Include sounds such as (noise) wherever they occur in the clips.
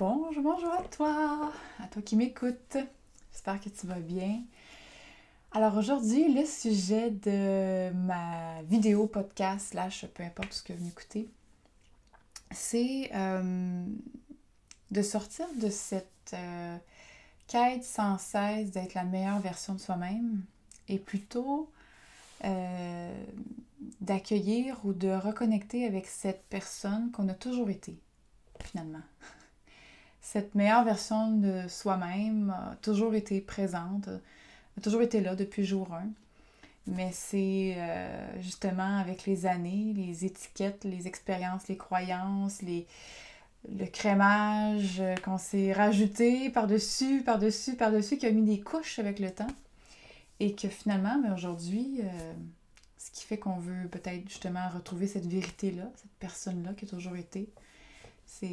Bonjour, bonjour à toi, à toi qui m'écoutes. J'espère que tu vas bien. Alors aujourd'hui, le sujet de ma vidéo, podcast, slash, peu importe ce que vous m'écoutez, c'est euh, de sortir de cette euh, quête sans cesse d'être la meilleure version de soi-même et plutôt euh, d'accueillir ou de reconnecter avec cette personne qu'on a toujours été, finalement cette meilleure version de soi-même a toujours été présente, a toujours été là depuis jour 1. Mais c'est euh, justement avec les années, les étiquettes, les expériences, les croyances, les, le crémage qu'on s'est rajouté par-dessus, par-dessus, par-dessus, qui a mis des couches avec le temps. Et que finalement, mais aujourd'hui, euh, ce qui fait qu'on veut peut-être justement retrouver cette vérité-là, cette personne-là qui a toujours été,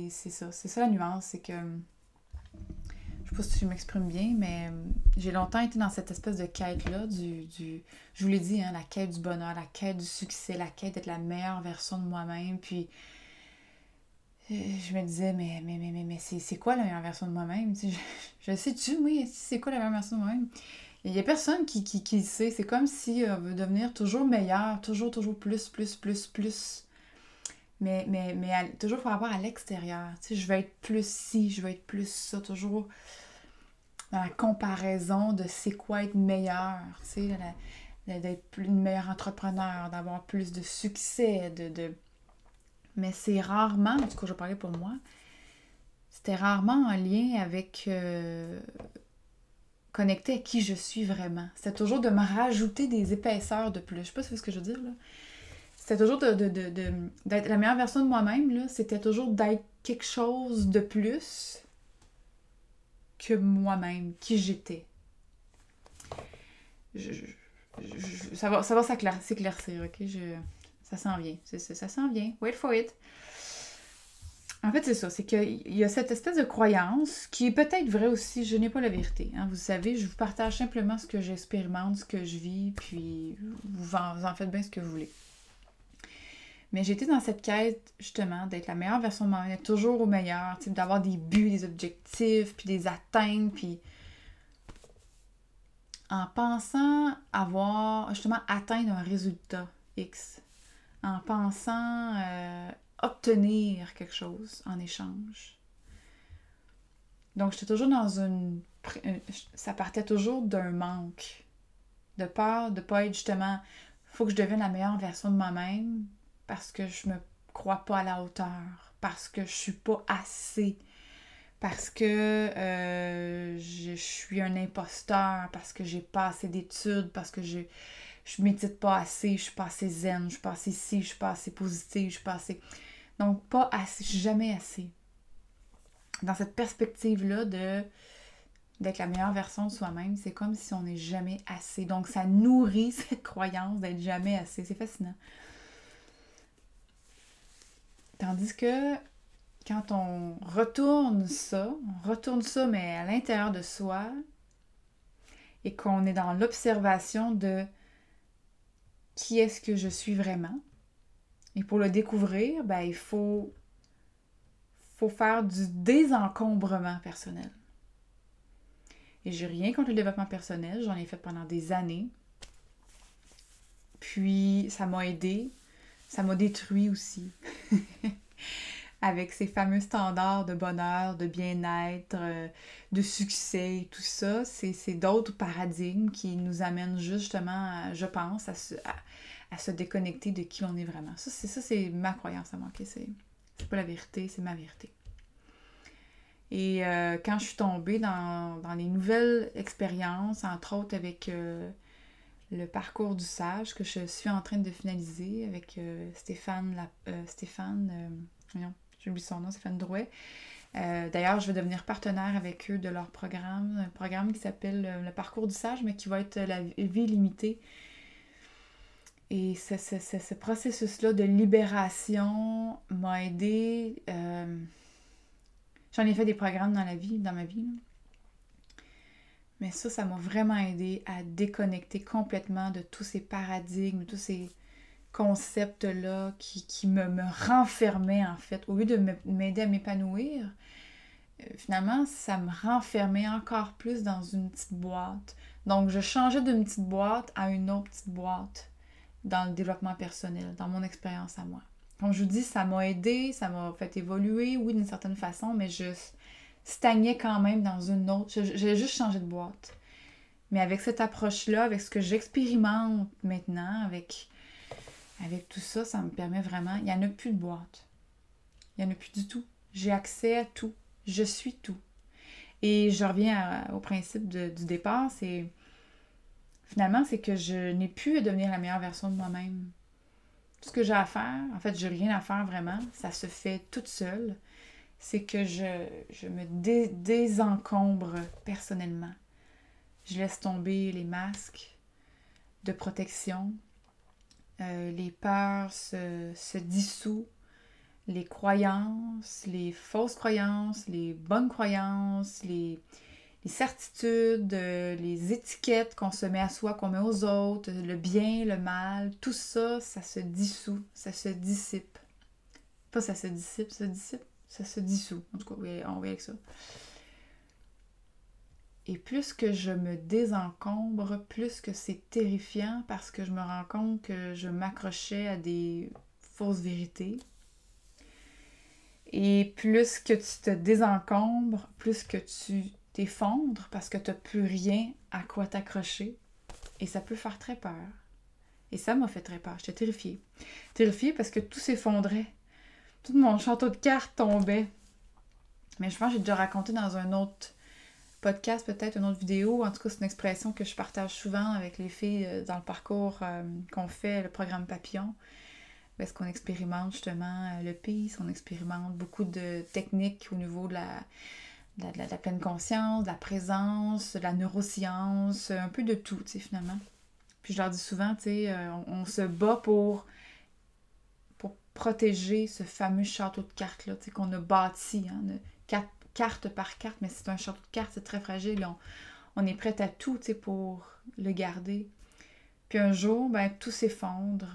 c'est ça. C'est ça la nuance, c'est que. Je sais pas si je m'exprime bien, mais euh, j'ai longtemps été dans cette espèce de quête-là, du, du, Je vous l'ai dit, hein, la quête du bonheur, la quête du succès, la quête d'être la meilleure version de moi-même. Puis. Euh, je me disais, mais, mais, mais, mais, mais c'est quoi la meilleure version de moi-même? Je, je sais-tu, oui, c'est quoi la meilleure version de moi-même? Il n'y a personne qui, qui, qui sait. C'est comme si on veut devenir toujours meilleur, toujours, toujours plus, plus, plus, plus mais, mais, mais toujours par rapport à l'extérieur. Tu sais, je veux être plus ci, je veux être plus ça, toujours dans la comparaison de c'est quoi être meilleur, tu sais, d'être une meilleure entrepreneur, d'avoir plus de succès, de... de... Mais c'est rarement, en tout cas je parlais pour moi, c'était rarement en lien avec... Euh, connecter à qui je suis vraiment. C'était toujours de me rajouter des épaisseurs de plus. Je sais pas si c'est ce que je veux dire, là c'était toujours de, d'être la meilleure version de moi-même, là. C'était toujours d'être quelque chose de plus que moi-même, qui j'étais. ça va, ça va s'éclaircir, ok? Je, ça s'en vient. ça s'en vient. Wait for it. En fait, c'est ça. C'est qu'il y a cette espèce de croyance qui est peut-être vraie aussi. Je n'ai pas la vérité. Hein. Vous savez, je vous partage simplement ce que j'expérimente, ce que je vis, puis vous en faites bien ce que vous voulez. Mais j'étais dans cette quête, justement, d'être la meilleure version de moi-même, toujours au meilleur, d'avoir des buts, des objectifs, puis des atteintes, puis en pensant avoir, justement, atteindre un résultat X, en pensant euh, obtenir quelque chose en échange. Donc, j'étais toujours dans une... Ça partait toujours d'un manque, de peur de pas être, justement, faut que je devienne la meilleure version de moi-même, parce que je me crois pas à la hauteur, parce que je suis pas assez, parce que euh, je, suis un imposteur, parce que j'ai pas assez d'études, parce que je je médite pas assez, je suis pas assez zen, je suis pas assez ci, je suis pas assez positive, je suis pas assez. Donc pas assez, jamais assez. Dans cette perspective-là de d'être la meilleure version de soi-même, c'est comme si on n'est jamais assez. Donc ça nourrit (laughs) cette croyance d'être jamais assez. C'est fascinant. Tandis que quand on retourne ça, on retourne ça, mais à l'intérieur de soi, et qu'on est dans l'observation de qui est-ce que je suis vraiment. Et pour le découvrir, ben, il faut, faire du désencombrement personnel. Et j'ai rien contre le développement personnel, j'en ai fait pendant des années. Puis ça m'a aidé ça m'a détruit aussi. (laughs) (laughs) Avec ces fameux standards de bonheur, de bien-être, euh, de succès tout ça, c'est d'autres paradigmes qui nous amènent justement, je pense, à se, à, se, déconnecter de qui on est vraiment. Ça, c'est ça, c'est ma croyance à moi. C'est pas la vérité, c'est ma vérité. Et euh, quand je suis tombée dans, dans les nouvelles expériences, entre autres avec euh, le parcours du sage que je suis en train de finaliser avec euh, Stéphane, euh, euh, Stéphane Drouet. D'ailleurs, je vais devenir partenaire avec eux de leur programme, un programme qui s'appelle le parcours du sage, mais qui va être la vie limitée. Et ce, processus-là de libération m'a aidé. J'en ai fait des programmes dans la vie, dans ma vie. Mais ça, ça m'a vraiment aidé à déconnecter complètement de tous ces paradigmes, tous ces concepts-là qui, me, me renfermaient en fait. Au lieu de m'aider à m'épanouir, euh, finalement, ça me renfermait encore plus dans une petite boîte. Donc, je changeais d'une petite boîte à une autre petite boîte dans le développement personnel, dans mon expérience à moi. Comme je vous dis, ça m'a aidé, ça m'a fait évoluer, oui, d'une certaine façon, mais je stagnais quand même dans une autre. J'ai juste changé de boîte. Mais avec cette approche-là, avec ce que j'expérimente maintenant, avec, avec tout ça, ça me permet vraiment. Il n'y en a plus de boîte. Il n'y en a plus du tout. J'ai accès à tout. Je suis tout. Et je reviens au principe du départ, c'est finalement, c'est que je n'ai plus à devenir la meilleure version de moi-même. Tout ce que j'ai à faire, en fait, je n'ai rien à faire vraiment, ça se fait toute seule. C'est que je, me désencombre personnellement. Je laisse tomber les masques de protection. Euh, les peurs se, se les croyances, les fausses croyances, les bonnes croyances, les, certitudes, euh, les étiquettes qu'on se met à soi, qu'on met aux autres, le bien, le mal, tout ça, ça se dissout, ça se dissipe. Pas ça se dissipe, ça se dissipe, ça se dissout. En tout cas, on va avec ça. Et plus que je me désencombre, plus que c'est terrifiant parce que je me rends compte que je m'accrochais à des fausses vérités, et plus que tu te désencombres, plus que tu t'effondres parce que tu n'as plus rien à quoi t'accrocher. Et ça peut faire très peur. Et ça m'a fait très peur. J'étais terrifiée. Terrifiée parce que tout s'effondrait. Tout mon château de cartes tombait. Mais je pense que j'ai déjà raconté dans un autre podcast, peut-être une autre vidéo. En tout cas, c'est une expression que je partage souvent avec les filles euh, dans le parcours euh, qu'on fait, le programme Papillon est-ce qu'on expérimente justement euh, le peace, on expérimente beaucoup de techniques au niveau de la, de la, pleine conscience, de la présence, de la neuroscience, un peu de tout, tu sais, finalement. Puis je leur dis souvent, tu sais, euh, on, se bat pour protéger ce fameux château de cartes-là, qu'on a bâti, hein, quatre, carte par carte, mais c'est un château de cartes, c'est très fragile, on, on est prêt à tout, pour le garder. Puis un jour, ben, tout s'effondre,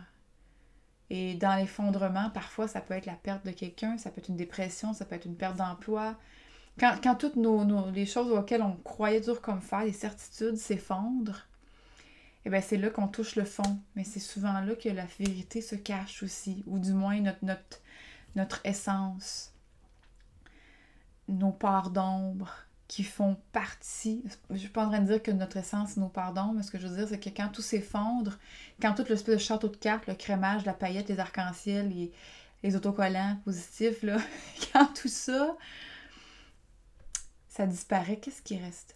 et dans l'effondrement, parfois, ça peut être la perte de quelqu'un, ça peut être une dépression, ça peut être une perte d'emploi. Quand, toutes nos, les choses auxquelles on croyait dur comme fer, les certitudes s'effondrent, eh bien c'est là qu'on touche le fond. Mais c'est souvent là que la vérité se cache aussi, ou du moins notre, notre, essence, nos parts d'ombre, qui font partie. Je suis pas en train de dire que notre essence, nos pardons, mais ce que je veux dire, c'est que quand tout s'effondre, quand tout l'espèce de château de cartes, le crémage, la paillette, les arcs-en-ciel, les, les autocollants positifs, là, (laughs) quand tout ça, ça disparaît, qu'est-ce qui reste?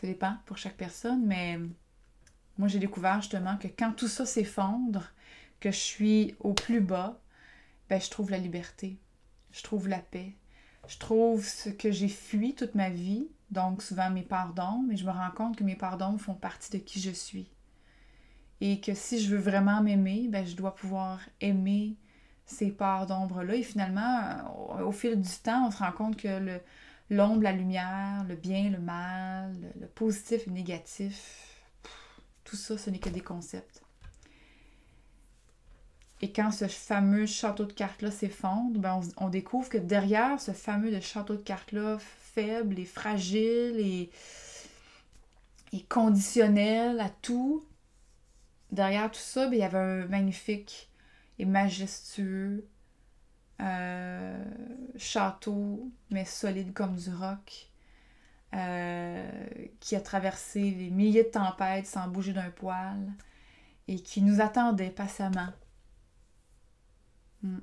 Ça dépend pour chaque personne, mais moi j'ai découvert justement que quand tout ça s'effondre, que je suis au plus bas, ben je trouve la liberté je trouve la paix. Je trouve ce que j'ai fui toute ma vie, donc souvent mes pardons, mais je me rends compte que mes pardons font partie de qui je suis. Et que si je veux vraiment m'aimer, ben, je dois pouvoir aimer ces parts d'ombre-là. Et finalement, au, fil du temps, on se rend compte que l'ombre, la lumière, le bien, le mal, le, positif le négatif, tout ça, ce n'est que des concepts. Et quand ce fameux château de cartes-là s'effondre, ben on, découvre que derrière ce fameux château de cartes-là, faible et fragile et, et, conditionnel à tout, derrière tout ça, ben, il y avait un magnifique et majestueux euh, château, mais solide comme du roc, euh, qui a traversé les milliers de tempêtes sans bouger d'un poil et qui nous attendait patiemment (laughs) Mm.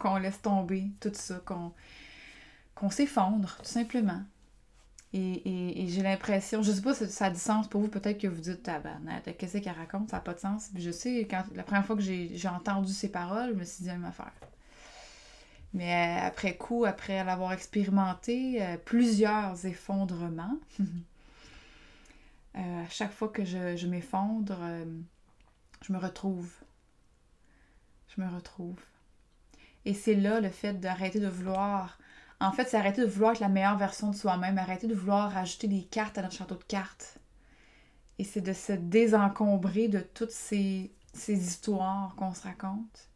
qu'on laisse tomber tout ça, qu'on s'effondre, tout simplement. Et, j'ai l'impression, je sais pas si ça a du sens pour vous, peut-être que vous dites, tabarnak, qu'est-ce qu'elle raconte, ça n'a pas de sens. je sais, quand la première fois que j'ai entendu ces paroles, je me suis dit la même affaire. Mais euh, après coup, après l'avoir expérimenté, euh, plusieurs effondrements, (laughs) euh, à chaque fois que je, m'effondre, je me retrouve je me retrouve. Et c'est là le fait d'arrêter de vouloir. En fait, c'est arrêter de vouloir être la meilleure version de soi-même, arrêter de vouloir rajouter des cartes à notre château de cartes. Et c'est de se désencombrer de toutes ces, ces histoires qu'on se raconte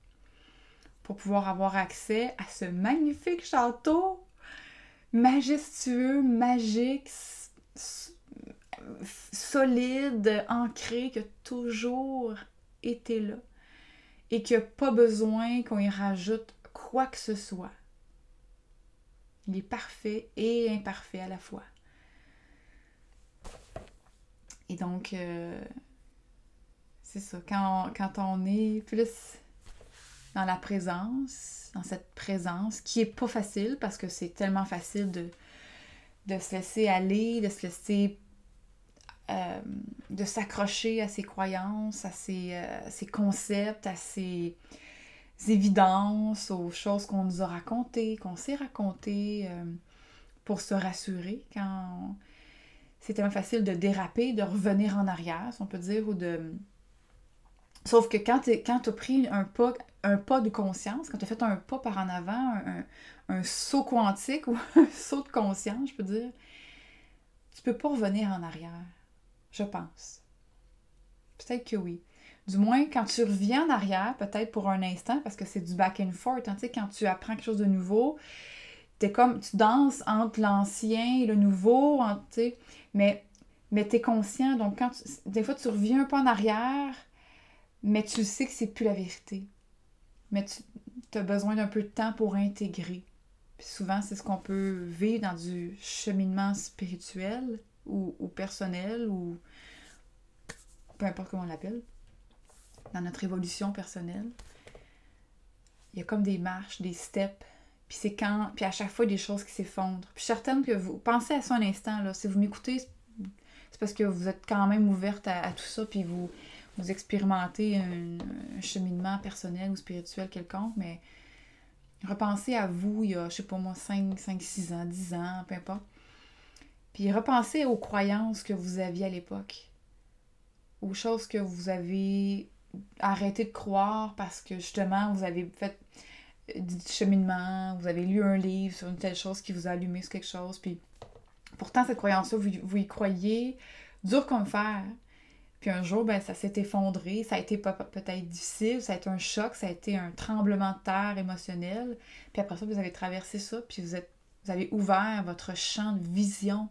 pour pouvoir avoir accès à ce magnifique château majestueux, magique, solide, ancré, qui a toujours été là et qui n'a pas besoin qu'on y rajoute quoi que ce soit. Il est parfait et imparfait à la fois. Et donc, euh, c'est ça, quand quand on est plus dans la présence, dans cette présence, qui est pas facile parce que c'est tellement facile de, de se laisser aller, de se laisser euh, de s'accrocher à ses croyances, à ses, euh, ses, concepts, à ses évidences, aux choses qu'on nous a racontées, qu'on s'est racontées euh, pour se rassurer quand c'est tellement facile de déraper, de revenir en arrière, si on peut dire, ou de Sauf que quand tu as pris un pas, un pas de conscience, quand tu as fait un pas par en avant, un, saut quantique ou (laughs) un saut de conscience, je peux dire, tu peux pas revenir en arrière. Je pense. Peut-être que oui. Du moins, quand tu reviens en arrière, peut-être pour un instant, parce que c'est du back and forth, hein, quand tu apprends quelque chose de nouveau, es comme, tu danses entre l'ancien et le nouveau, mais, mais tu es conscient. Donc, quand des fois, tu reviens un peu en arrière, mais tu sais que c'est plus la vérité. Mais tu as besoin d'un peu de temps pour intégrer. Puis souvent, c'est ce qu'on peut vivre dans du cheminement spirituel ou, personnel ou peu importe comment on l'appelle, dans notre évolution personnelle. Il y a comme des marches, des steps, puis c'est quand, puis à chaque fois, des choses qui s'effondrent. Puis je suis certaine que vous pensez à ça un instant, là. Si vous m'écoutez, c'est parce que vous êtes quand même ouverte à tout ça, puis vous, vous expérimentez un, cheminement personnel ou spirituel quelconque, mais repensez à vous il y a, je sais pas moi, 5, 5, 6 ans, 10 ans, peu importe. Puis repensez aux croyances que vous aviez à l'époque, aux choses que vous avez arrêté de croire parce que justement vous avez fait du cheminement, vous avez lu un livre sur une telle chose qui vous a allumé sur quelque chose, puis pourtant cette croyance-là, vous, vous y croyez dur comme fer. Puis un jour, ben, ça s'est effondré, ça a été peut-être difficile, ça a été un choc, ça a été un tremblement de terre émotionnel. Puis après ça, vous avez traversé ça, puis vous, êtes, vous avez ouvert votre champ de vision.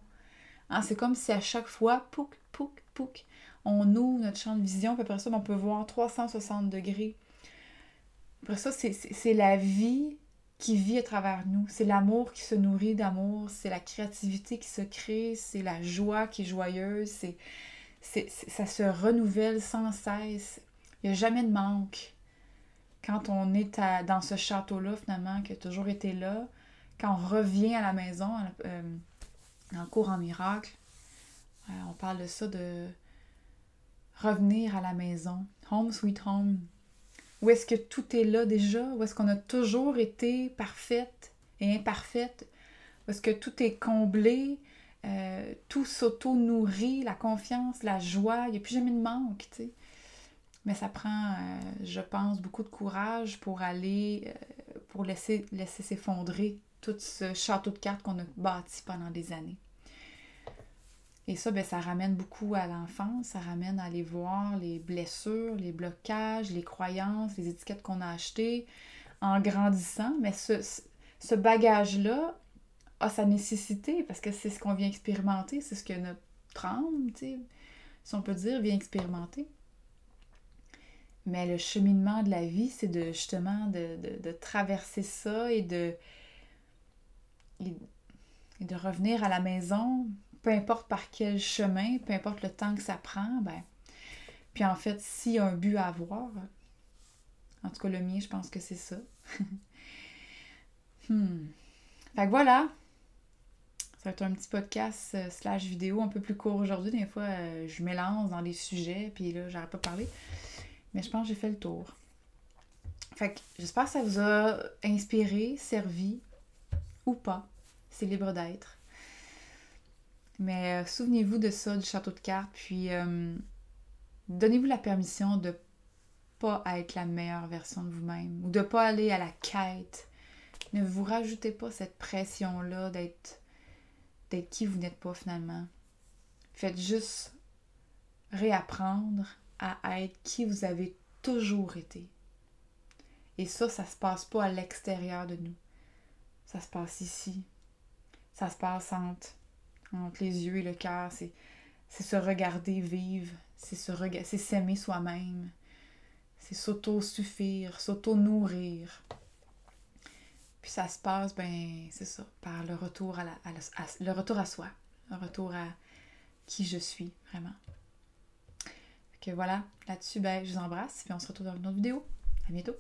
Hein, c'est comme si à chaque fois, pouc, pouc, pouc, on ouvre notre champ de vision, puis après ça, ben, on peut voir 360 degrés. Après ça, c'est la vie qui vit à travers nous. C'est l'amour qui se nourrit d'amour, c'est la créativité qui se crée, c'est la joie qui est joyeuse, c'est ça se renouvelle sans cesse. Il n'y a jamais de manque. Quand on est dans ce château-là, finalement, qui a toujours été là, quand on revient à la maison, euh, en cours en miracle, euh, on parle de ça, de revenir à la maison. Home sweet home. Où est-ce que tout est là déjà? Où est-ce qu'on a toujours été parfaite et imparfaite? Où est-ce que tout est comblé? Euh, tout s'auto-nourrit, la confiance, la joie, il n'y a plus jamais de manque, tu sais. Mais ça prend, euh, je pense, beaucoup de courage pour aller, euh, pour laisser, laisser s'effondrer tout ce château de cartes qu'on a bâti pendant des années. Et ça, ben, ça ramène beaucoup à l'enfance, ça ramène à aller voir les blessures, les blocages, les croyances, les étiquettes qu'on a achetées en grandissant. Mais ce, ce bagage-là, a sa nécessité parce que c'est ce qu'on vient expérimenter, c'est ce que notre âme, si on peut dire, vient expérimenter. Mais le cheminement de la vie, c'est de justement de, traverser ça et de, et, de revenir à la maison, peu importe par quel chemin, peu importe le temps que ça prend, ben. Puis en fait, s'il y a un but à avoir, en tout cas le mien, je pense que c'est ça. (laughs) hmm. Fait que voilà, ça va être un petit podcast euh, slash vidéo un peu plus court aujourd'hui. Des fois, euh, je m'élance dans des sujets, puis là, j'arrête pas de parler. Mais je pense que j'ai fait le tour. Fait que j'espère que ça vous a inspiré, servi ou pas. C'est libre d'être. Mais euh, souvenez-vous de ça, du château de cartes, puis donnez-vous la permission de pas être la meilleure version de vous-même ou de pas aller à la quête. Ne vous rajoutez pas cette pression-là d'être d'être qui vous n'êtes pas finalement. Faites juste réapprendre à être qui vous avez toujours été. Et ça, ça se passe pas à l'extérieur de nous. Ça se passe ici. Ça se passe entre, entre les yeux et le cœur. C'est, c'est se regarder vivre. C'est, se c'est s'aimer soi-même. C'est s'auto-suffire, s'auto-nourrir. Ça se passe, ben, c'est ça, par le retour à, la, retour à soi, le retour à qui je suis, vraiment. Que voilà, là-dessus, ben, je vous embrasse, puis on se retrouve dans une autre vidéo. À bientôt!